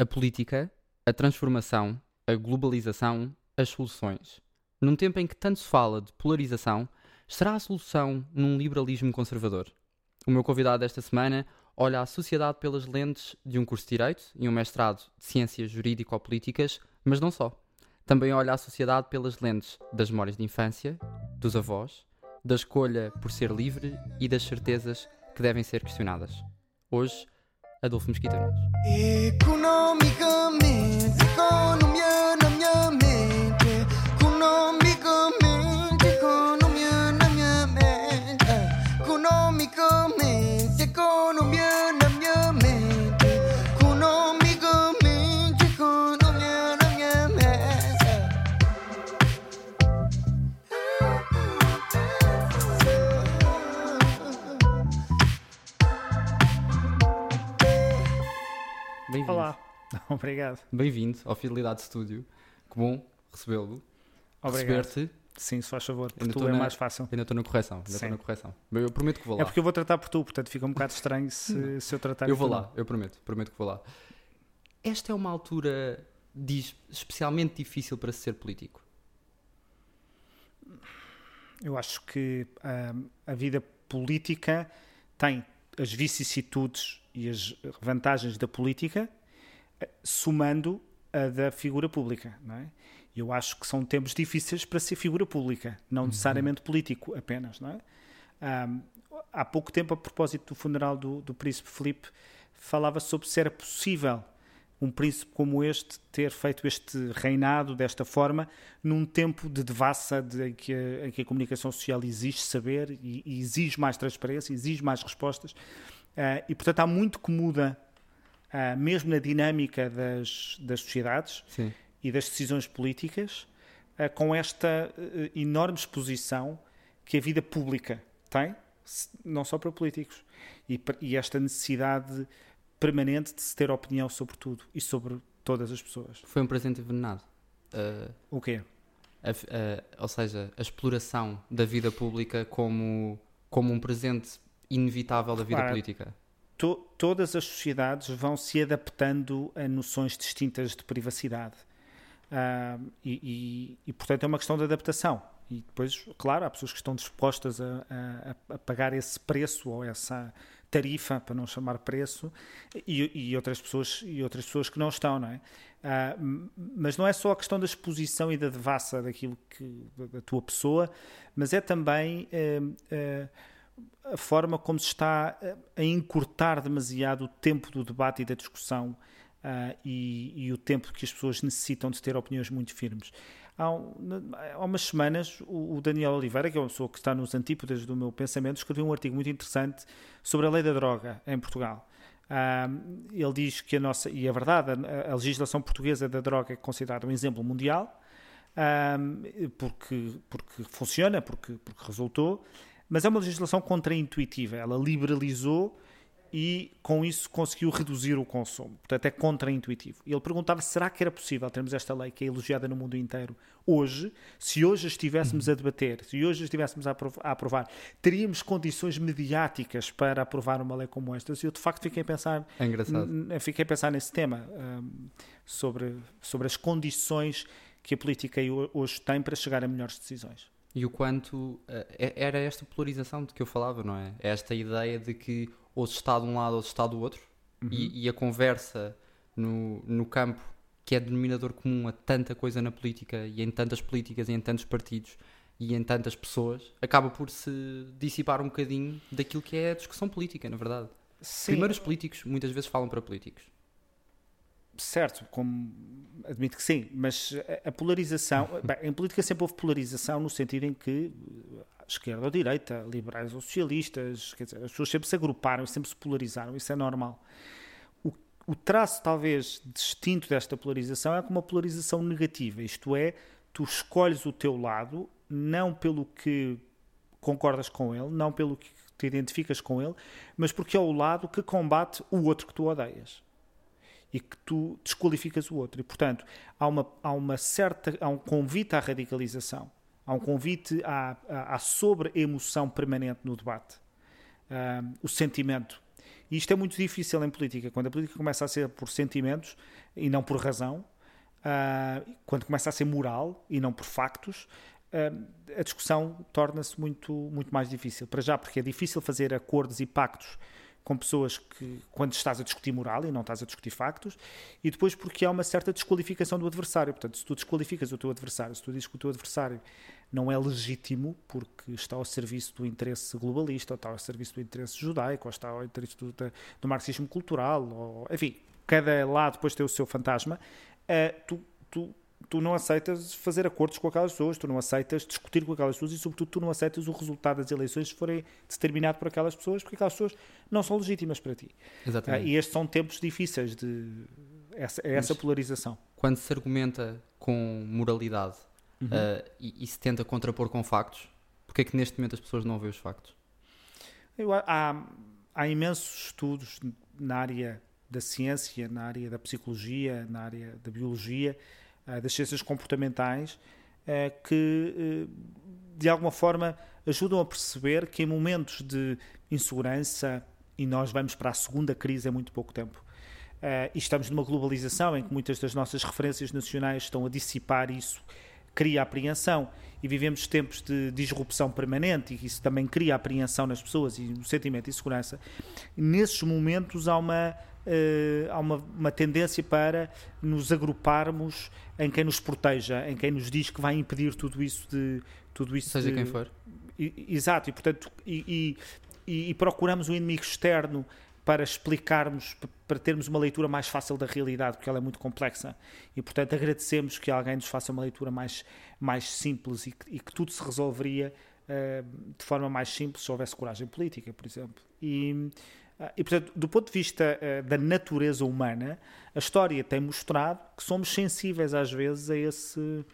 A política, a transformação, a globalização, as soluções. Num tempo em que tanto se fala de polarização, estará a solução num liberalismo conservador? O meu convidado desta semana olha a sociedade pelas lentes de um curso de Direito e um mestrado de Ciências Jurídico-Políticas, mas não só. Também olha a sociedade pelas lentes das memórias de infância, dos avós, da escolha por ser livre e das certezas que devem ser questionadas. Hoje, Adolfo Mesquita Nunes. Economicamente, economia obrigado. Bem-vindo ao Fidelidade Studio. Que bom recebê-lo. Obrigado. Receber-te. Sim, se faz favor, por tu é na- mais fácil. Ainda estou na correção. Ainda estou na correção. Mas eu prometo que vou lá. É porque eu vou tratar por tu, portanto fica um bocado estranho se, se eu tratar Eu vou lá, eu prometo, prometo que vou lá. Esta é uma altura diz, especialmente difícil para se ser político. Eu acho que ahm, a vida política tem as vicissitudes e as vantagens da política, somando a da figura pública, não é? Eu acho que são tempos difíceis para ser figura pública, não necessariamente político apenas, não é? Ahm, há pouco tempo, a propósito do funeral do, do príncipe Filipe, falava sobre se era possível um príncipe como este ter feito este reinado desta forma num tempo de devassa de, em, que a, em que a comunicação social exige saber e, e exige mais transparência, exige mais respostas. Ah, e, portanto, há muito que muda, ah, mesmo na dinâmica das, das sociedades Sim. e das decisões políticas, eh, com esta eh, enorme exposição que a vida pública tem, se- não só para políticos, e, e esta necessidade permanente de se ter opinião sobre tudo e sobre todas as pessoas. Foi um presente envenenado. Uh, O quê? a a- ou seja, a exploração da vida pública como, como um presente inevitável da vida Repara, política. To- todas as sociedades vão se adaptando a noções distintas de privacidade. Ah, e, e- e, portanto, é uma questão de adaptação. E depois, claro, há pessoas que estão dispostas a, a- a pagar esse preço ou essa tarifa, para não chamar preço, e, e outras, pessoas, e outras pessoas que não estão, não é? M- mas não é só a questão da exposição e da devassa daquilo que, da, tua pessoa, mas é também eh, a forma como se está a encurtar demasiado o tempo do debate e da discussão ah, e, e o tempo que as pessoas necessitam de ter opiniões muito firmes. Há, há umas semanas, o, Daniel Oliveira, que é uma pessoa que está nos antípodas do meu pensamento, escreveu um artigo muito interessante sobre a lei da droga em Portugal. Ah, ele diz que a nossa, e é verdade, a, a legislação portuguesa da droga é considerada um exemplo mundial, ah, porque, porque funciona, porque, porque resultou, mas é uma legislação contraintuitiva. Ela liberalizou e com isso conseguiu reduzir o consumo. Portanto, é contraintuitivo. E ele perguntava será que era possível termos esta lei que é elogiada no mundo inteiro hoje, se hoje estivéssemos a debater, se hoje estivéssemos a aprov- a aprovar, teríamos condições mediáticas para aprovar uma lei como esta? E eu, de facto, fiquei a pensar É Fiquei a pensar nesse tema, hum, sobre, sobre as condições que a política ho- hoje tem para chegar a melhores decisões. E o quanto. eh, é- era esta polarização de que eu falava, não é? Esta ideia de que ou se está de um lado ou se está do outro. E, e a conversa no, no campo, que é denominador comum a tanta coisa na política e em tantas políticas e em tantos partidos e em tantas pessoas, acaba por se dissipar um bocadinho daquilo que é a discussão política, na verdade. Sim, Primeiro, os políticos muitas vezes falam para políticos. Certo, como admito que sim, mas a, polarização, bem, em política sempre houve polarização no sentido em que a esquerda ou direita, liberais ou socialistas, quer dizer, as pessoas sempre se agruparam sempre se polarizaram, isso é normal. O, o traço talvez distinto desta polarização é como uma polarização negativa, isto é, tu escolhes o teu lado não pelo que concordas com ele, não pelo que te identificas com ele, mas porque é o lado que combate o outro que tu odeias e que tu desqualificas o outro. E, portanto, há uma, há uma certa, há um convite à radicalização, há um convite à, à, à sobre-emoção permanente no debate. Ah, o sentimento. E isto é muito difícil em política. Quando a política começa a ser por sentimentos e não por razão, ah, quando começa a ser moral e não por factos, ah, a discussão torna-se muito, muito mais difícil. Para já, porque é difícil fazer acordos e pactos com pessoas que, quando estás a discutir moral e não estás a discutir factos, e depois porque há uma certa desqualificação do adversário. Portanto, se tu desqualificas o teu adversário, se tu dizes que o teu adversário não é legítimo porque está ao serviço do interesse globalista, ou está ao serviço do interesse judaico, ou está ao interesse do, do marxismo cultural, ou, enfim, cada lado depois tem o seu fantasma, uh, tu, tu tu não aceitas fazer acordos com aquelas pessoas, tu não aceitas discutir com aquelas pessoas e, sobretudo, tu não aceitas o resultado das eleições se forem determinado por aquelas pessoas, porque aquelas pessoas não são legítimas para ti. Exatamente. Uh, e estes são tempos difíceis de essa, é essa polarização. Quando se argumenta com moralidade uhum. uh, e, e, se tenta contrapor com factos, porque é que neste momento as pessoas não veem os factos? Eu, há, há imensos estudos na área da ciência, na área da psicologia, na área da biologia, das ciências comportamentais, eh, que eh, de alguma forma ajudam a perceber que em momentos de insegurança, e nós vamos para a segunda crise há muito pouco tempo, e estamos numa globalização em que muitas das nossas referências nacionais estão a dissipar isso, cria apreensão e vivemos tempos de disrupção permanente e isso também cria apreensão nas pessoas e um sentimento de insegurança. Nesses momentos há uma uh, há uma, uma, tendência para nos agruparmos em quem nos proteja, em quem nos diz que vai impedir tudo isso de tudo isso seja de, quem for. E, exato, e portanto e, e, e, procuramos um inimigo externo para explicarmos, para termos uma leitura mais fácil da realidade, porque ela é muito complexa. E, portanto, agradecemos que alguém nos faça uma leitura mais, mais simples e que, e que tudo se resolveria uh, de forma mais simples se houvesse coragem política, por exemplo. E, e, portanto, do ponto de vista uh, da natureza humana, a história tem mostrado que somos sensíveis às vezes a esse,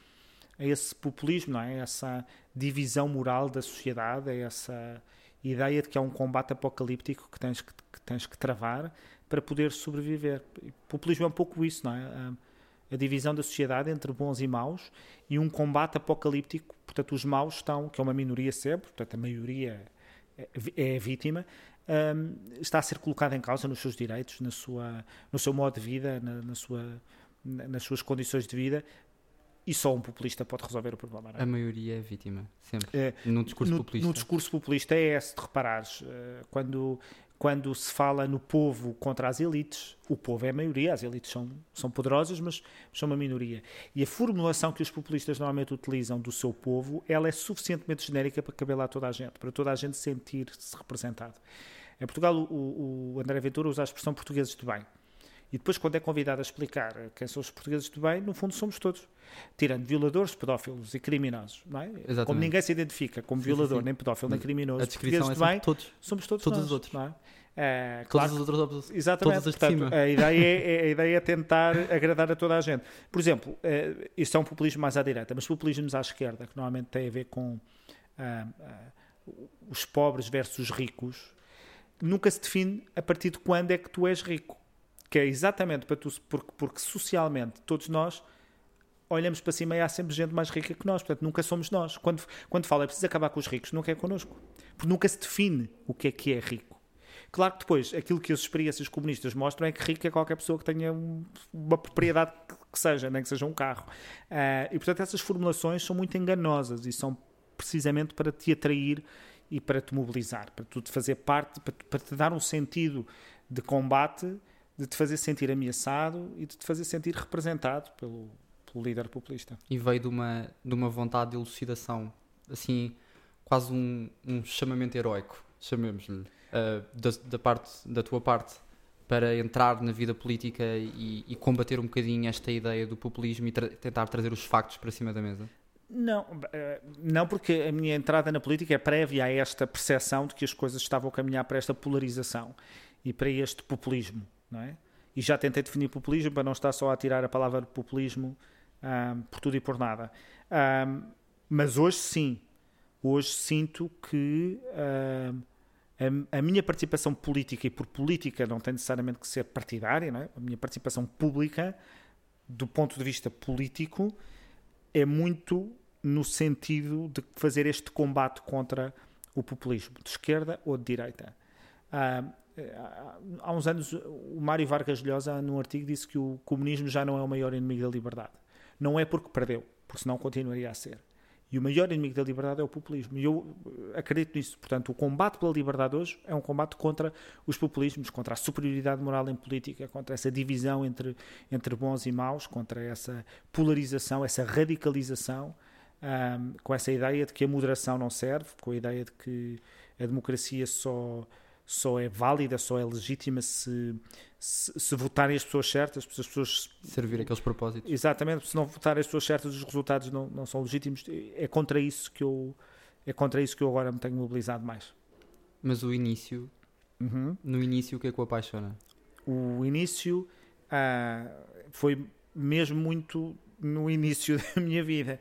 a esse populismo, não é? A essa divisão moral da sociedade, a essa ideia de que há um combate apocalíptico que tens que, que tens que travar para poder sobreviver. E populismo é um pouco isso, não é? A, a divisão da sociedade entre bons e maus e um combate apocalíptico. Portanto, os maus estão, que é uma minoria sempre, portanto, a maioria é, é a vítima, um, está a ser colocado em causa nos seus direitos, na sua, no seu modo de vida, na, na sua, na, nas suas condições de vida. E só um populista pode resolver o problema. É? A maioria é vítima, sempre. É, no discurso no, populista. No discurso populista é esse, de reparares. Uh, quando, quando se fala no povo contra as elites, o povo é a maioria, as elites são, são poderosas, mas são uma minoria. E a formulação que os populistas normalmente utilizam do seu povo, ela é suficientemente genérica para caber lá toda a gente, para toda a gente sentir-se representado. Em Portugal, o, o André Ventura usa a expressão portugueses de bem. E depois, quando é convidado a explicar quem são os portugueses de bem, no fundo somos todos. Tirando violadores, pedófilos e criminosos. Não é? Exatamente. Como ninguém se identifica como violador, sim, sim. nem pedófilo, nem criminoso, a portugueses é de bem, todos, somos todos, todos nós, os outros. Não é? É, claro, outros, exatamente. Portanto, a, ideia é, a ideia é tentar agradar a toda a gente. Por exemplo, é, isto é um populismo mais à direita, mas populismos à esquerda, que normalmente tem a ver com ah, ah, os pobres versus os ricos, nunca se define a partir de quando é que tu és rico. Que é exatamente para tu, porque, porque socialmente todos nós olhamos para cima e há sempre gente mais rica que nós, portanto nunca somos nós. Quando, quando fala é preciso acabar com os ricos, nunca é connosco. Porque nunca se define o que é que é rico. Claro que depois, aquilo que as experiências comunistas mostram é que rico é qualquer pessoa que tenha um, uma propriedade que seja, nem que seja um carro. Uh, e portanto essas formulações são muito enganosas e são precisamente para te atrair e para te mobilizar, para tu te fazer parte, para, para te dar um sentido de combate, de te fazer sentir ameaçado e de te fazer sentir representado pelo, pelo líder populista. E veio de uma, de uma vontade de elucidação, assim, quase um, um chamamento heróico, chamemos-lhe, uh, da, da, parte, da tua parte, para entrar na vida política e, e combater um bocadinho esta ideia do populismo e tra tentar trazer os factos para cima da mesa? Não, eh, não porque a minha entrada na política é prévia a esta percepção de que as coisas estavam a caminhar para esta polarização e para este populismo, não é? E já tentei definir populismo para não estar só a tirar a palavra populismo um, por tudo e por nada. Um, mas hoje sim, hoje sinto que um, a, a, minha participação política, e por política não tem necessariamente que ser partidária, não é? a minha participação pública, do ponto de vista político, é muito no sentido de fazer este combate contra o populismo, de esquerda ou de direita. Uh, há- há uns anos o Mário Vargas Llosa, num artigo, disse que o comunismo já não é o maior inimigo da liberdade. Não é porque perdeu, porque senão continuaria a ser. E o maior inimigo da liberdade é o populismo. E eu eh, acredito nisso. Portanto, o combate pela liberdade hoje é um combate contra os populismos, contra a superioridade moral em política, contra essa divisão entre, entre bons e maus, contra essa polarização, essa radicalização, ahm, com essa ideia de que a moderação não serve, com a ideia de que a democracia só, só é válida, só é legítima se, se, se votarem as pessoas certas, se as pessoas Servir aqueles propósitos. Exatamente, se não votarem as pessoas certas, os resultados não, não são legítimos. É contra isso que eu é contra isso que eu agora me tenho mobilizado mais. Mas o início, no início, o que é que o apaixona? O início ah, foi mesmo muito no início da minha vida,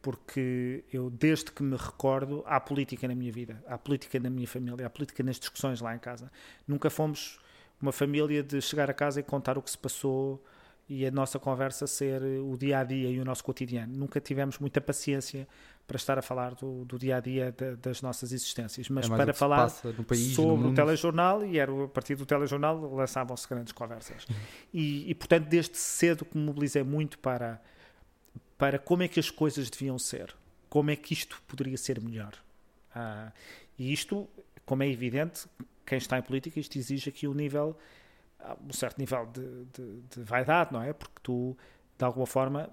porque eu desde que me recordo há política na minha vida, há política na minha família, há política nas discussões lá em casa. Nunca fomos uma família de chegar a casa e contar o que se passou e a nossa conversa ser o dia a dia e o nosso cotidiano. Nunca tivemos muita paciência para estar a falar do, do dia a dia da- das nossas existências, mas é para falar país, sobre o telejornal e era a partir do telejornal lançavam-se grandes conversas. E, e, portanto, desde cedo que me mobilizei muito para, para como é que as coisas deviam ser, como é que isto poderia ser melhor. Ah, e isto, como é evidente, quem está em política, isto exige aqui um nível, ah, um certo nível de, de, de vaidade, não é? Porque tu, de alguma forma,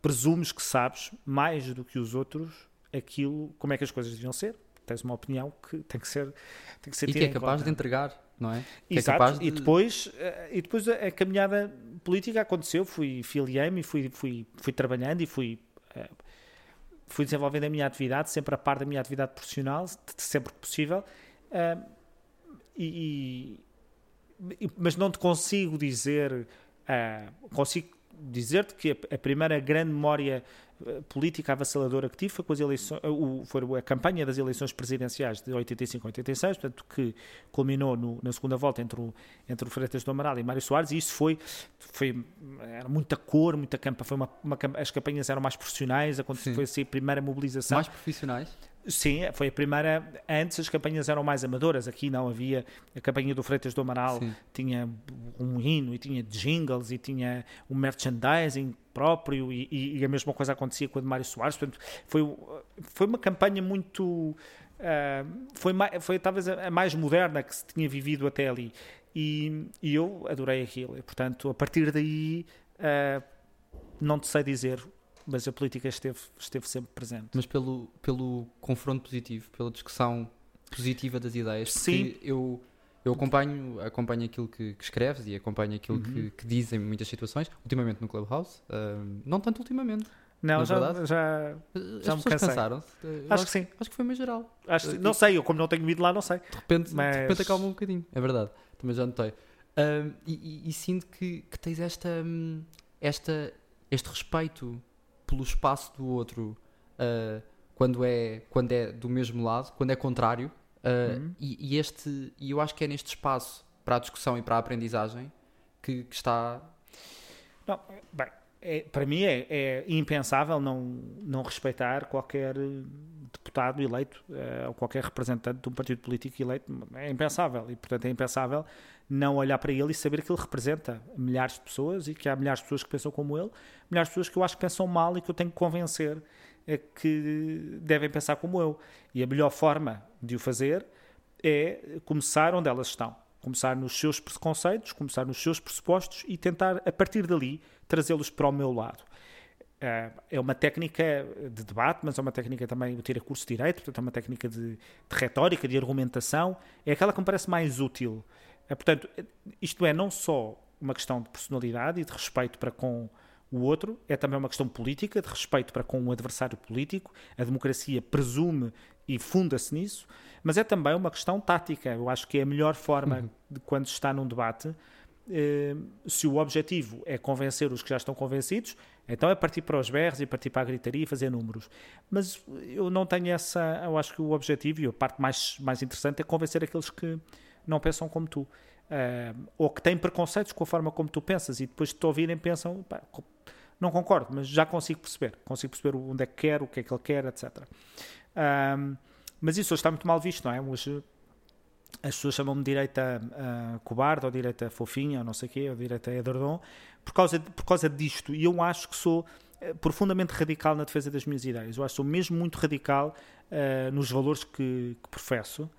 presumes que sabes mais do que os outros aquilo, como é que as coisas deviam ser. Tens uma opinião que tem que ser, tem que ser E que é capaz conta. de entregar, não é? Que é Exato, capaz e de- depois, eh, e depois a, a caminhada política aconteceu, fui filiei-me fui, fui, fui trabalhando e fui, eh, fui desenvolvendo a minha atividade, sempre a par da minha atividade profissional, sempre que possível, eh, e, e- mas não te consigo dizer, eh, consigo dizer-te que a, primeira grande memória eh, política avassaladora que tive foi, com as eleições, eh, o, foi a campanha das eleições presidenciais de 85 a 86, portanto, que culminou no- na segunda volta entre o, entre o Freitas do Amaral e Mário Soares, e isso foi, foi era muita cor, muita campa, foi uma, uma as campanhas eram mais profissionais, aconteceu, Sim. foi assim a primeira mobilização. Mais profissionais. Sim, foi a primeira. Antes as campanhas eram mais amadoras. Aqui não havia. A campanha do Freitas do Amaral Sim. tinha um hino e tinha jingles e tinha um merchandising próprio e, e- e a mesma coisa acontecia com de Mário Soares. Portanto, foi, o- foi uma campanha muito. ah, foi, foi talvez a, mais moderna que se tinha vivido até ali. E, e eu adorei aquilo. E, portanto, a partir daí. ah, não te sei dizer, mas a política esteve, esteve sempre presente. Mas pelo, pelo confronto positivo, pela discussão positiva das ideias. Sim. Eu, eu acompanho, acompanho aquilo que, que escreves e acompanho aquilo Uhum. que, que dizes em muitas situações, ultimamente no Clubhouse, ah, não tanto ultimamente. Não, já, verdade? já, As me pessoas cansaram-se. Eu Acho que sim. Acho que foi meio geral. Acho, que- Uh, não sei, eu como não tenho ido lá, não sei. De repente, Mas- de repente acalma um bocadinho. É verdade. Também já notei. Ahm, e, e- e sinto que, que tens esta, hum, esta, este respeito pelo espaço do outro ah, quando, é, quando é do mesmo lado, quando é contrário. ah, Uhum. e, e este, e eu acho que é neste espaço para a discussão e para a aprendizagem que, que está. Não, bem, é- para mim é, é impensável não, não respeitar qualquer eh, deputado eleito eh, ou qualquer representante de um partido político eleito. É impensável. E, portanto, é impensável não olhar para ele e saber que ele representa milhares de pessoas e que há milhares de pessoas que pensam como ele, milhares de pessoas que eu acho que pensam mal e que eu tenho que convencer a que devem pensar como eu. E a melhor forma de o fazer é começar onde elas estão. Começar nos seus preconceitos, começar nos seus pressupostos e tentar, a partir dali, trazê-los para o meu lado. Eh, É uma técnica de debate, mas é uma técnica também, eu tirei curso de Direito, portanto é uma técnica de, de retórica, de argumentação, é aquela que me parece mais útil. Eh, Portanto, isto é não só uma questão de personalidade e de respeito para com o outro, é também uma questão política, de respeito para com o adversário político. A democracia presume e funda-se nisso, mas é também uma questão tática. Eu acho que é a melhor forma de quando se está num debate. eh, se o objetivo é convencer os que já estão convencidos, então é partir para os berros e partir para a gritaria e fazer números. Mas eu não tenho essa. Eu acho que o objetivo e a parte mais, mais interessante é convencer aqueles que não pensam como tu. Eh, ou que têm preconceitos com a forma como tu pensas e depois de te ouvirem pensam, "Pá, não concordo, mas já consigo perceber. Consigo perceber onde é que quer, o que é que ele quer, etc. Ahm, mas isso hoje está muito mal visto, não é? Hoje as pessoas chamam-me direita uh, cobarde, ou direita fofinha, ou não sei o quê, ou direita edredom, por causa, de, por causa disto. E eu acho que sou uh, profundamente radical na defesa das minhas ideias. Eu acho que sou mesmo muito radical uh, nos valores que, que professo.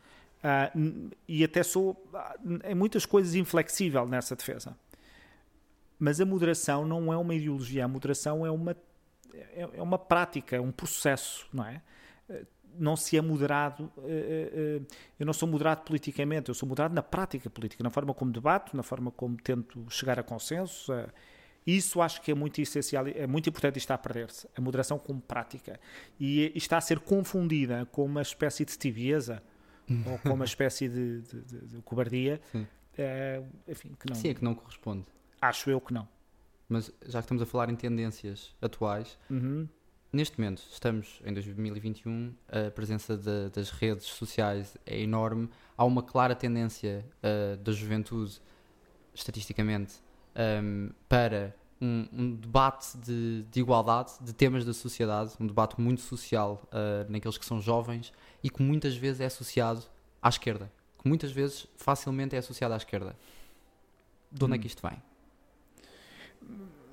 e até sou, em muitas coisas, inflexível nessa defesa. Mas a moderação não é uma ideologia, a moderação é uma, é, é uma prática, é um processo, não é? Não se é moderado. Eh, eh, eu não sou moderado politicamente, eu sou moderado na prática política, na forma como debato, na forma como tento chegar a consenso. Isso acho que é muito essencial, é muito importante e está a perder-se. A moderação como prática. E está a ser confundida com uma espécie de tibieza ou com uma espécie de, de, de, de cobardia. É, enfim, que não. Sim, é que não corresponde. Acho eu que não. Mas já que estamos a falar em tendências atuais, uhum neste momento, estamos em 2021, a presença de, das redes sociais é enorme. Há uma clara tendência uh, da juventude, estatisticamente, um, ehm, para um, um debate de, de, igualdade, de temas da sociedade, um debate muito social uh, naqueles que são jovens e que muitas vezes é associado à esquerda. Que muitas vezes facilmente é associado à esquerda. De onde hum. é que isto vem?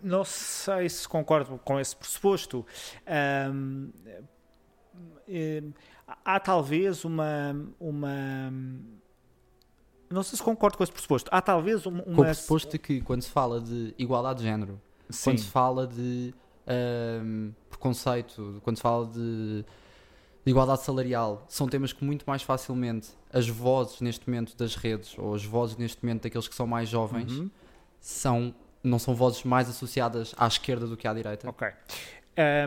Não sei se concordo com esse pressuposto. Um, eh, há talvez uma, uma. Não sei se concordo com esse pressuposto. Há talvez uma. Com o pressuposto de que quando se fala de igualdade de género, Sim. quando se fala de um, preconceito, quando se fala de, de, igualdade salarial, são temas que muito mais facilmente as vozes neste momento das redes, ou as vozes neste momento daqueles que são mais jovens, uhum. são não são vozes mais associadas à esquerda do que à direita? Ok.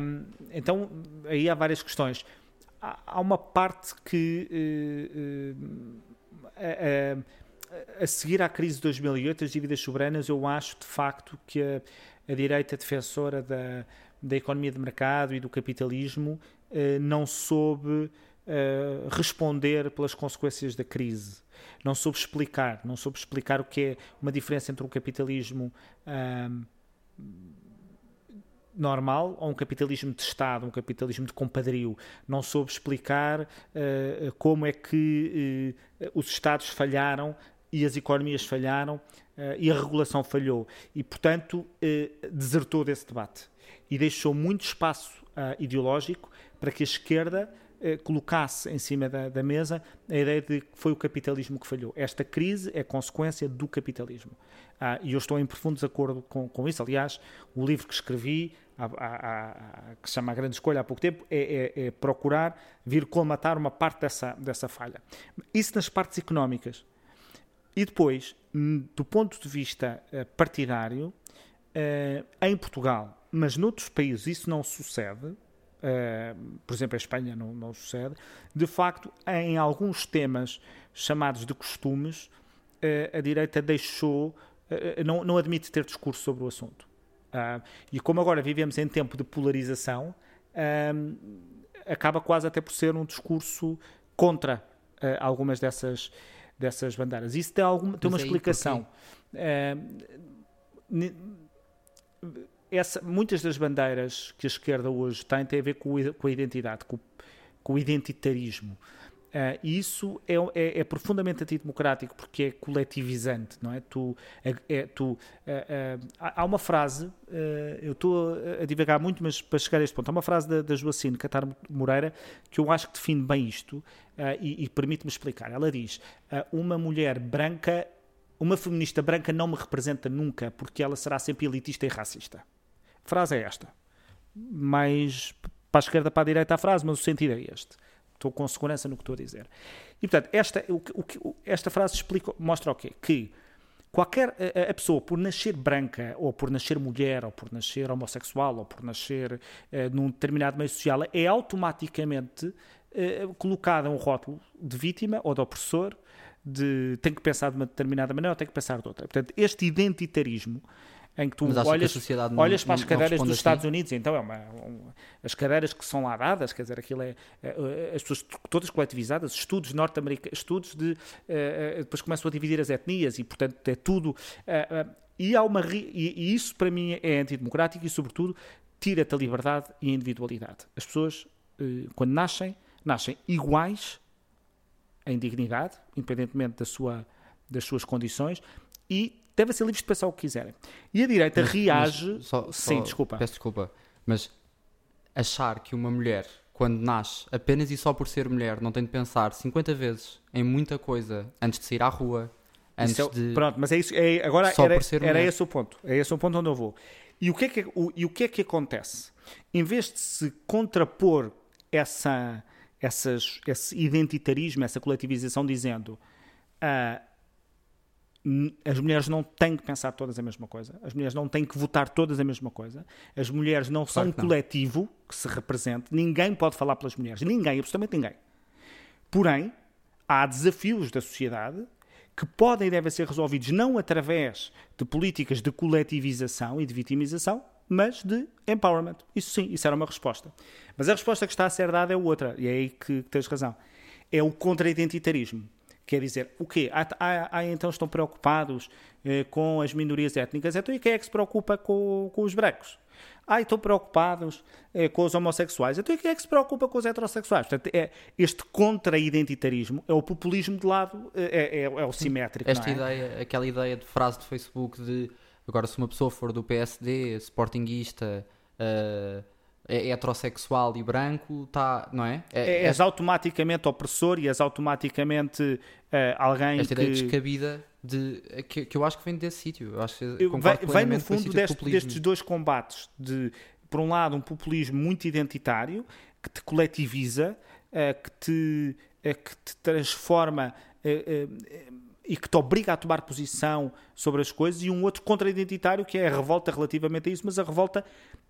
Um, então, aí há várias questões. Há, há uma parte que. Uh, uh, a, a, seguir à crise de 2008, as dívidas soberanas, eu acho de facto que a, a direita defensora da, da economia de mercado e do capitalismo uh, não soube responder pelas consequências da crise não soube explicar, não soube explicar o que é uma diferença entre um capitalismo normal ou um capitalismo de Estado, um capitalismo de compadrio. Não soube explicar uh, como é que uh, os Estados falharam e as economias falharam uh, e a regulação falhou. E, portanto, desertou desse debate e deixou muito espaço ideológico para que a esquerda eh, colocasse em cima da, da, mesa a ideia de que foi o capitalismo que falhou. Esta crise é consequência do capitalismo. Ah, e eu estou em profundo desacordo com, com isso. Aliás, o livro que escrevi, a, a, a, que se chama A Grande Escolha há pouco tempo, é, é, é, procurar vir colmatar uma parte dessa, dessa falha. Isso nas partes económicas. E depois, do ponto de vista eh, partidário, eh, em Portugal, mas noutros países isso não sucede, Uh, por exemplo, a Espanha não, não, sucede, de facto, em alguns temas chamados de costumes, uh, a direita deixou, uh, não, não admite ter discurso sobre o assunto. e como agora vivemos em tempo de polarização, acaba quase até por ser um discurso contra algumas dessas, dessas bandeiras. Isso tem, alguma, tem uma explicação essa, muitas das bandeiras que a esquerda hoje tem têm a ver com, com a identidade, com, com o identitarismo. Uh, e isso é, é, é, profundamente antidemocrático porque é coletivizante, não é? Tu, é tu, uh, uh, há uma frase, eu estou a divagar muito, mas para chegar a este ponto, há uma frase da, da Joacine Catar Moreira que eu acho que define bem isto e, e permite-me explicar. Ela diz: Uma mulher branca, uma feminista branca não me representa nunca porque ela será sempre elitista e racista frase é esta. Mais para a esquerda, para a direita a frase, mas o sentido é este. Estou com segurança no que estou a dizer. E, portanto, esta, o, o, esta frase explica, mostra o quê? Que qualquer a, a, pessoa, por nascer branca, ou por nascer mulher, ou por nascer homossexual, ou por nascer uh, num determinado meio social, é automaticamente uh, colocada um rótulo de vítima ou de opressor, de tem que pensar de uma determinada maneira ou tem que pensar de outra. Portanto, este identitarismo em que tu olhas, que não, olhas para as cadeiras dos assim? Estados Unidos, então é uma, as cadeiras que são lá dadas, quer dizer, aquilo é, é, é as pessoas todas coletivizadas, estudos norte-americanos, estudos de é, depois começam a dividir as etnias e portanto é tudo e há uma e, e isso para mim é antidemocrático e sobretudo tira-te a liberdade e a individualidade. As pessoas quando nascem nascem iguais em dignidade, independentemente da sua, das suas condições, e devem ser livres de pensar o que quiserem. E a direita Mas- reage. mas só- Sim, só- desculpa. Peço desculpa. Mas achar que uma mulher, quando nasce, apenas e só por ser mulher, não tem de pensar 50 vezes em muita coisa antes de sair à rua, antes é- de. Pronto, mas é isso. É, agora Só era, por ser era mulher. esse o ponto. É esse o ponto onde eu vou. E o que é que, o, e o que, é que acontece? Em vez de se contrapor essa, essas, esse identitarismo, essa coletivização, dizendo n- as mulheres não têm que pensar todas a mesma coisa, as mulheres não têm que votar todas a mesma coisa, as mulheres não são um não. coletivo que se represente, ninguém pode falar pelas mulheres, ninguém, absolutamente ninguém. Porém, há desafios da sociedade que podem e devem ser resolvidos não através de políticas de coletivização e de vitimização, mas de empowerment. Isso sim, isso era uma resposta. Mas a resposta que está a ser dada é outra, e é aí que tens razão. É o contra-identitarismo. Quer dizer, o quê? Ah, então estão preocupados eh, com as minorias étnicas. Então e quem é que se preocupa com, com os brancos? Ah, estão preocupados eh, com os homossexuais. Então e quem é que se preocupa com os heterossexuais? Portanto, é, este contra-identitarismo é o populismo de lado, eh, é, é, é o simétrico. Esta é? ideia, aquela ideia de frase de Facebook de agora se uma pessoa for do PSD, sportinguista, eh, é heterossexual e branco, tá, não é? É- É, és automaticamente opressor e és automaticamente eh, alguém esta que... ideia descabida de, que, que eu acho que vem desse sítio. Eu acho que Eu- concordo Vem, vem no fundo de deste- destes dois combates de, por um lado, um populismo muito identitário que te coletiviza, eh, que, te, eh, que te transforma eh, eh, e que te obriga a tomar posição sobre as coisas, e um outro contra-identitário que é a revolta relativamente a isso, mas a revolta,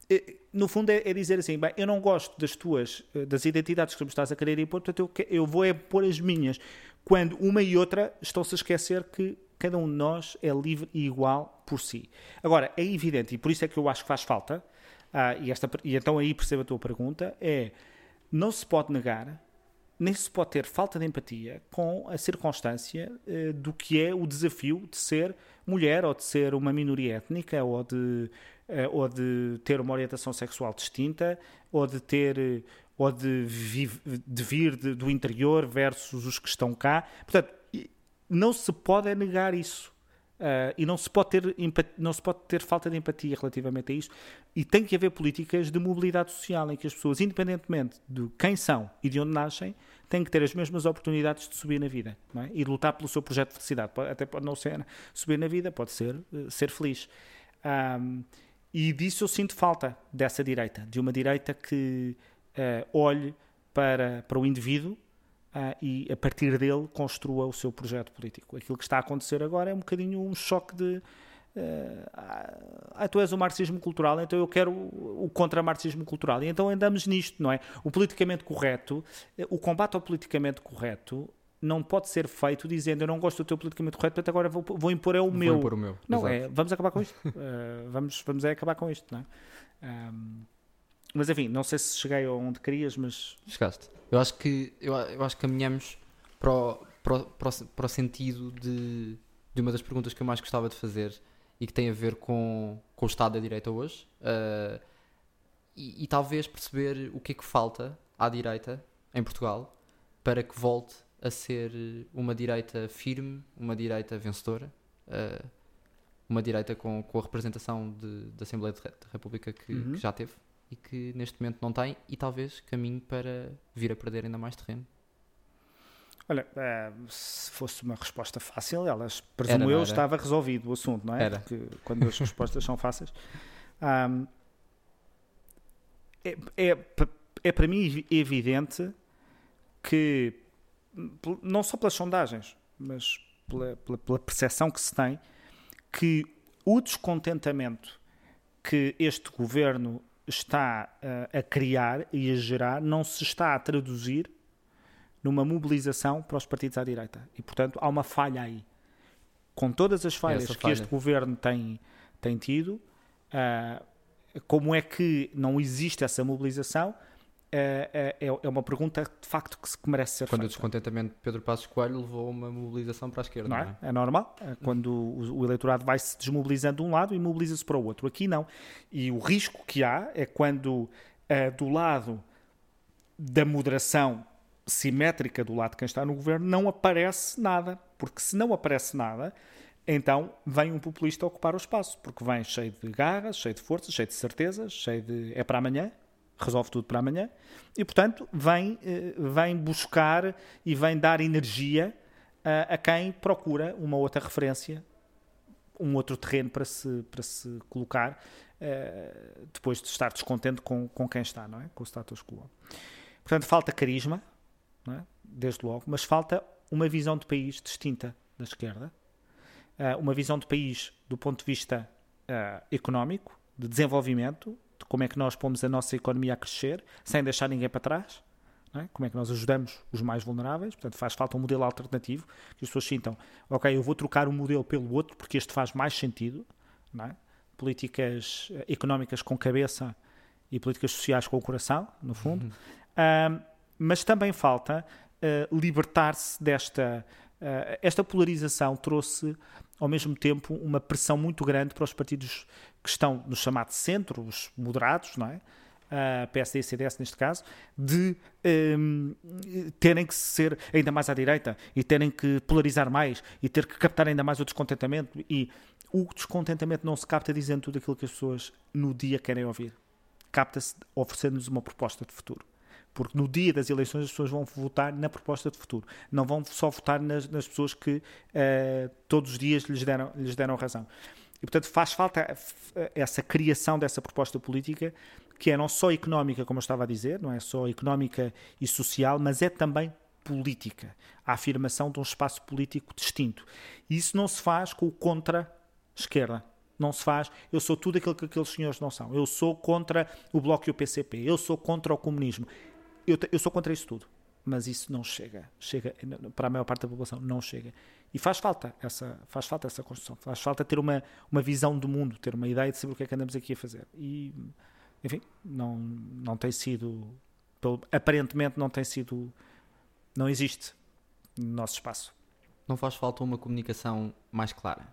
eh, no fundo, é, é dizer assim: bem, eu não gosto das tuas, eh, das identidades que tu me estás a querer impor, portanto, eu, eu vou é pôr as minhas, quando uma e outra estão-se a esquecer que cada um de nós é livre e igual por si. Agora, é evidente, e por isso é que eu acho que faz falta, ah, e, esta, e então aí percebo a tua pergunta, é não se pode negar, nem se pode ter falta de empatia com a circunstância eh, do que é o desafio de ser mulher, ou de ser uma minoria étnica, ou de, eh, ou de ter uma orientação sexual distinta, ou de ter eh, ou de, de vir de- do interior versus os que estão cá. Portanto, não se pode é negar isso. Ah, e não se, pode ter, não se pode ter falta de empatia relativamente a isso. E tem que haver políticas de mobilidade social em que as pessoas, independentemente de quem são e de onde nascem, têm que ter as mesmas oportunidades de subir na vida é? e de lutar pelo seu projeto de felicidade. Até pode não ser subir na vida, pode ser eh, ser feliz. Ahm, e disso eu sinto falta dessa direita, de uma direita que eh, olhe para, para o indivíduo e a partir dele construa o seu projeto político. Aquilo que está a acontecer agora é um bocadinho um choque de eh, ah, tu és o marxismo cultural, então eu quero o, contra-marxismo cultural. E então andamos nisto, não é? O politicamente correto, eh, o combate ao politicamente correto não pode ser feito dizendo eu não gosto do teu politicamente correto, portanto agora vou, vou impor é o Vou meu. impor o meu. Não, exato. é, vamos acabar com isto. Uh, vamos, vamos é acabar com isto, não é? Um, mas enfim, não sei se cheguei onde querias, mas Chegaste. Eu acho que, eu, eu acho que caminhamos para o, para o, para o- para o sentido de, de uma das perguntas que eu mais gostava de fazer e que tem a ver com, com o Estado da Direita hoje ah, e, e talvez perceber o que é que falta à direita em Portugal para que volte a ser uma direita firme, uma direita vencedora, ah, uma direita com, com a representação de- da Assembleia da República que, Uhum. que já teve e que neste momento não tem e talvez caminho para vir a perder ainda mais terreno. olha, uh, se fosse uma resposta fácil, elas, presumo Era, eu, era? estava resolvido o assunto, não é? Era. Porque quando as respostas são fáceis. É, é, é para mim evi- evidente que, não só pelas sondagens, mas pela, pela, pela percepção que se tem, que o descontentamento que este governo está uh, a criar e a gerar não se está a traduzir numa mobilização para os partidos à direita. E, portanto, há uma falha aí. Com todas as falhas Essa que falha. este governo tem, tem tido, ah, como é que não existe essa mobilização? Ah, ah, é, é uma pergunta de facto que, se, que merece ser Quando o feita. descontentamento de Pedro Passos Coelho levou uma mobilização para a esquerda, Não não é? é? É normal. É Quando o, o eleitorado vai se desmobilizando de um lado e mobiliza-se para o outro. Aqui não. E o risco que há é quando ah, do lado da moderação simétrica do lado de quem está no governo, não aparece nada. Porque se não aparece nada, então vem um populista ocupar o espaço. Porque vem cheio de garras, cheio de forças, cheio de certezas, cheio de. é para amanhã, resolve tudo para amanhã. E, portanto, vem, eh, vem buscar e vem dar energia a, a quem procura uma outra referência, um outro terreno para se, para se colocar, eh, depois de estar descontente com, com quem está, não é? Com o status quo. Portanto, falta carisma, é? desde logo, mas falta uma visão de país distinta da esquerda, eh, uma visão de país do ponto de vista eh, económico, de desenvolvimento, de como é que nós pomos a nossa economia a crescer, sem deixar ninguém para trás, é? como é que nós ajudamos os mais vulneráveis. Portanto, faz falta um modelo alternativo que as pessoas sintam, ok, eu vou trocar um modelo pelo outro porque este faz mais sentido. É? Políticas eh, económicas com cabeça e políticas sociais com o coração, no fundo. Ahm, mas também falta eh, libertar-se desta. Eh, esta polarização trouxe, ao mesmo tempo, uma pressão muito grande para os partidos que estão no chamado centro, os moderados, não é? a PSD e CDS neste caso, de ehm, terem que ser ainda mais à direita e terem que polarizar mais e ter que captar ainda mais o descontentamento. E o descontentamento não se capta dizendo tudo aquilo que as pessoas no dia querem ouvir. Capta-se oferecendo-nos uma proposta de futuro. Porque no dia das eleições as pessoas vão votar na proposta de futuro. Não vão só votar nas, nas pessoas que eh, todos os dias lhes deram, lhes deram razão. E, portanto, faz falta eh, essa criação dessa proposta política que é não só económica, como eu estava a dizer, não é só económica e social, mas é também política. A afirmação de um espaço político distinto. E isso não se faz com o contra-esquerda. Não se faz. Eu sou tudo aquilo que aqueles senhores não são. Eu sou contra o Bloco e o PCP. Eu sou contra o comunismo. Eu, eu sou contra isso tudo. Mas isso não chega. Chega para a maior parte da população. Não chega. E faz falta essa, faz falta essa construção. Faz falta ter uma, uma visão do mundo, ter uma ideia de saber o que é que andamos aqui a fazer. E, enfim, não, não tem sido. Aparentemente não tem sido. Não existe no nosso espaço. Não faz falta uma comunicação mais clara.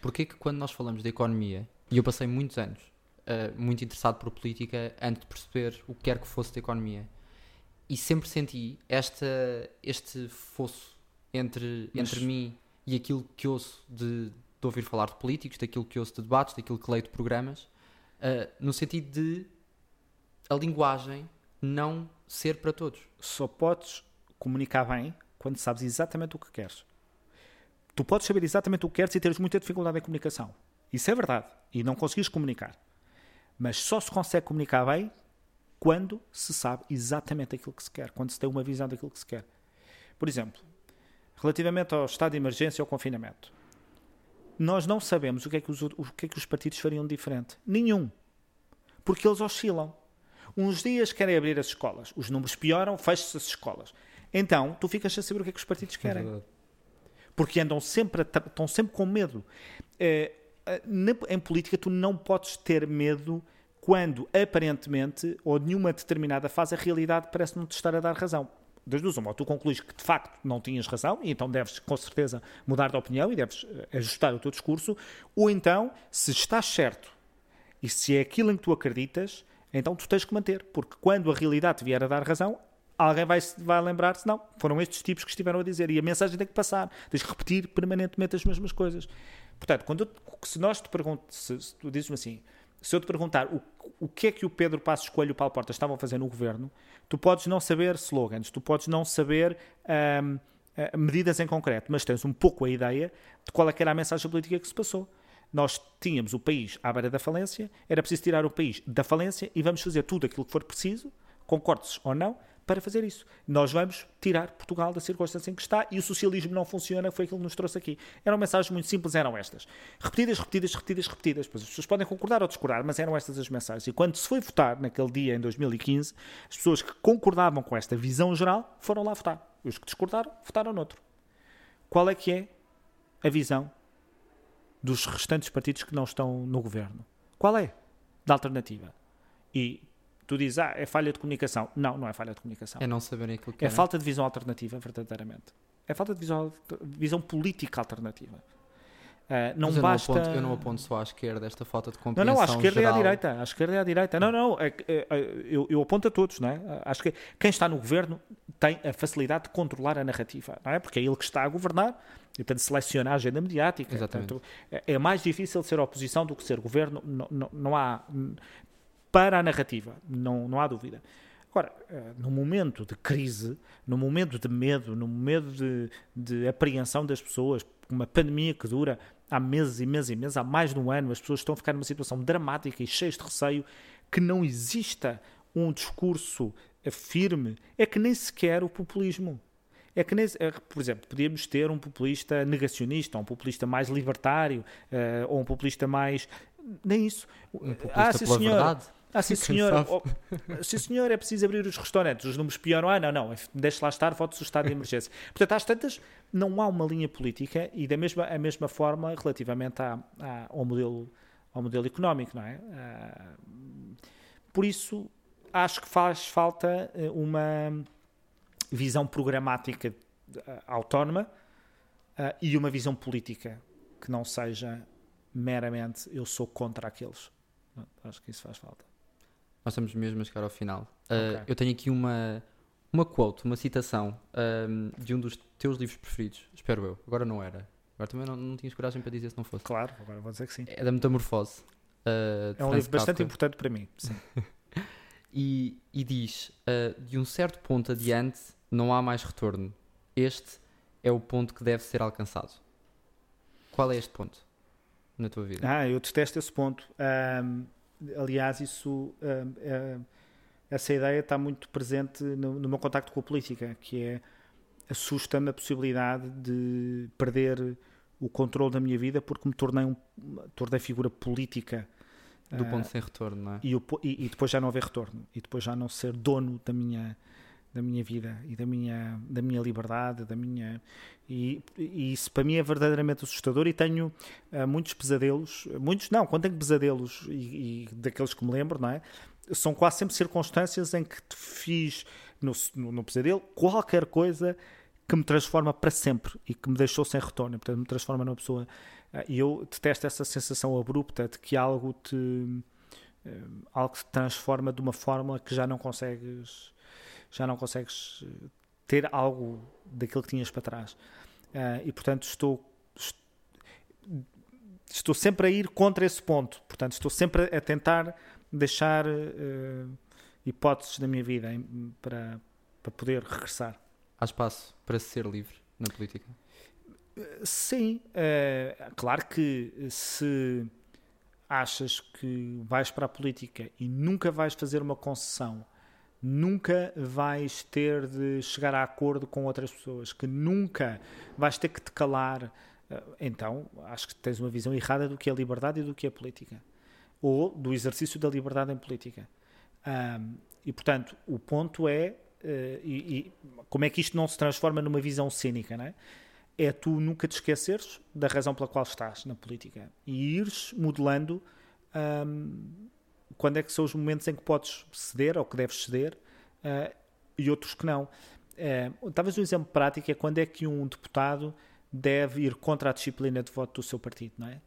Porquê que quando nós falamos de economia, e eu passei muitos anos eh, muito interessado por política antes de perceber o que quer que fosse de economia, e sempre senti esta, este fosso entre, Mas- entre mim e aquilo que ouço de, de ouvir falar de políticos, daquilo que ouço de debates, daquilo que leio de programas, eh, no sentido de a linguagem não ser para todos. Só podes comunicar bem quando sabes exatamente o que queres. Tu podes saber exatamente o que queres e teres muita dificuldade em comunicação. Isso é verdade. E não conseguires comunicar. Mas só se consegue comunicar bem quando se sabe exatamente aquilo que se quer, quando se tem uma visão daquilo que se quer. Por exemplo, relativamente ao estado de emergência ou confinamento, nós não sabemos o que é que os, o que é que os partidos fariam diferente. Nenhum. Porque eles oscilam. Uns dias querem abrir as escolas, os números pioram, fecham-se as escolas. Então, tu ficas a saber o que é que os partidos querem porque andam sempre, a estão sempre com medo. Eh, eh, na- em política, tu não podes ter medo quando, aparentemente, ou nenhuma determinada fase, a realidade parece não te estar a dar razão. Das duas, uma, ou tu concluís que de facto não tinhas razão, e então deves com certeza mudar de opinião e deves eh, ajustar o teu discurso, ou então, se estás certo e se é aquilo em que tu acreditas, então tu tens que manter, porque quando a realidade te vier a dar razão, alguém vai, vai lembrar-se, não, foram estes tipos que estiveram a dizer, e a mensagem tem que passar, tens que repetir permanentemente as mesmas coisas. Portanto, quando eu- se nós te perguntamos, se, se tu dizes-me assim, se eu te perguntar o, o que é que o Pedro Passos Coelho e o Paulo Porta estavam a fazer no governo, tu podes não saber slogans, tu podes não saber ahm, ah, medidas em concreto, mas tens um pouco a ideia de qual é que era a mensagem política que se passou. Nós tínhamos o país à beira da falência, era preciso tirar o país da falência e vamos fazer tudo aquilo que for preciso, concordes ou não, para fazer isso. Nós vamos tirar Portugal da circunstância em que está e o socialismo não funciona, foi aquilo que nos trouxe aqui. Eram mensagens muito simples, eram estas. Repetidas, repetidas, repetidas, repetidas. Pois as pessoas podem concordar ou discordar, mas eram estas as mensagens. E quando se foi votar, naquele dia, em 2015, as pessoas que concordavam com esta visão geral foram lá votar. Os que discordaram, votaram noutro. Qual é que é a visão dos restantes partidos que não estão no governo? Qual é? Da alternativa. E tu dizes, ah, é falha de comunicação. Não, não é falha de comunicação. É não saberem aquilo que É querem. falta de visão alternativa, verdadeiramente. É falta de visão, visão política alternativa. Uh, não Mas eu basta. Não aponto, eu não aponto só à esquerda esta falta de Não, compreensão não, à esquerda geral. e à direita. À esquerda e à direita. Não, não, é é, é, eu, eu aponto a todos, não é? Acho que quem está no governo tem a facilidade de controlar a narrativa, não é? Porque é ele que está a governar e, portanto, seleciona a agenda mediática. Exatamente. Portanto, é, é mais difícil ser oposição do que ser governo. Não, não, não há. Para a narrativa, não, não há dúvida. Agora, eh, no momento de crise, no momento de medo, no momento de, de apreensão das pessoas, uma pandemia que dura há meses e meses e meses, há mais de um ano, as pessoas estão a ficar numa situação dramática e cheias de receio, que não exista um discurso eh, firme, é que nem sequer o populismo. É que, nem, é, por exemplo, podíamos ter um populista negacionista, um populista mais libertário, uh, ou um populista mais. Nem isso. Um populista ah, sim, pela senhor. verdade. Ah, sim, senhor. Oh, sim, senhor, é preciso abrir os restaurantes. Os números pioram. Ah, não, não, deixe lá estar, votos do estado de emergência. Portanto, às tantas, não há uma linha política e da mesma, a mesma forma relativamente à, à, ao, modelo, ao modelo económico, não é? Ah, por isso, acho que faz falta eh, uma visão programática eh, autónoma ah, e uma visão política que não seja meramente eu sou contra aqueles. Acho que isso faz falta. Nós estamos mesmo a chegar ao final. Uh, Ok. Eu tenho aqui uma, uma quote, uma citação um, de um dos teus livros preferidos, espero eu. Agora não era. Agora também não, não tinhas coragem para dizer se não fosse. Claro, agora vou dizer que sim. É da Metamorfose. uh, É um livro bastante importante para mim. Sim. E, e diz: uh, de um certo ponto adiante não há mais retorno. Este é o ponto que deve ser alcançado. Qual é este ponto na tua vida? Ah, eu detesto esse ponto. Ahm, aliás, isso, ahm, é- essa ideia está muito presente no, no meu contacto com a política, que é assusta-me a possibilidade de perder o controle da minha vida porque me tornei, um, tornei figura política Do Ah, ponto sem retorno, não é? e, e- e depois já não haver retorno e depois já não ser dono da minha da minha vida e da minha da minha liberdade da minha e, e isso para mim é verdadeiramente assustador e tenho ah, muitos pesadelos muitos não quando tenho pesadelos e, e daqueles que me lembro não é? São quase sempre circunstâncias em que te fiz no, no, no pesadelo qualquer coisa que me transforma para sempre e que me deixou sem retorno, portanto me transforma numa pessoa ah, e eu detesto essa sensação abrupta de que algo te eh, algo te transforma de uma forma que já não consegues já não consegues eh, ter algo daquilo que tinhas para trás. Ah, e portanto estou est- estou sempre a ir contra esse ponto. Portanto estou sempre a tentar deixar eh, hipóteses na minha vida em- para, para poder regressar. Há espaço para ser livre na política. Sim, eh, claro que se achas que vais para a política e nunca vais fazer uma concessão, nunca vais ter de chegar a acordo com outras pessoas, que nunca vais ter que te calar, eh, então acho que tens uma visão errada do que é liberdade e do que é política, ou do exercício da liberdade em política. Ahm, e portanto, o ponto é, eh, e, e como é que isto não se transforma numa visão cínica, não é? é tu nunca te esqueceres da razão pela qual estás na política e ires modelando hum, quando é que são os momentos em que podes ceder ou que deves ceder ah, e outros que não. Eh, talvez um exemplo prático é quando é que um deputado deve ir contra a disciplina de voto do seu partido, não é?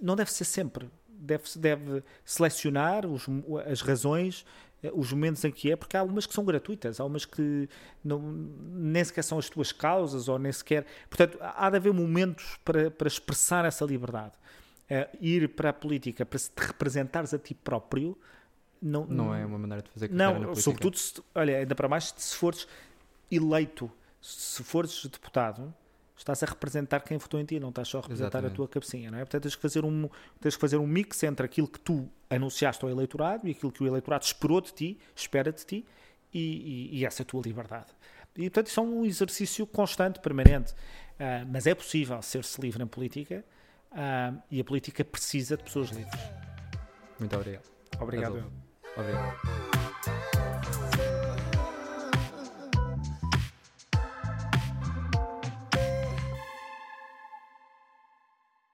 Não deve ser sempre. Deve, deve selecionar os- as razões, eh, os momentos em que é, porque há umas que são gratuitas, há umas que não, nem sequer são as tuas causas, ou nem sequer. Portanto, há de haver momentos para, para expressar essa liberdade. Eh, ir para a política para se te representares a ti próprio não, Não é uma maneira de fazer carreira na não, sobretudo, se, olha, ainda para mais se fores eleito, se fores deputado, estás a representar quem votou em ti, não estás só a representar Exatamente. a tua cabecinha, não é? Portanto, tens que, fazer um, tens que fazer um mix entre aquilo que tu anunciaste ao eleitorado e aquilo que o eleitorado esperou de ti, espera de ti, e, e- e essa é tua liberdade. E, portanto, isso é um exercício constante, permanente. Ah, mas é possível ser-se livre em política ah, e a política precisa de pessoas livres. Muito obrigado. Obrigado. Eu. Obrigado.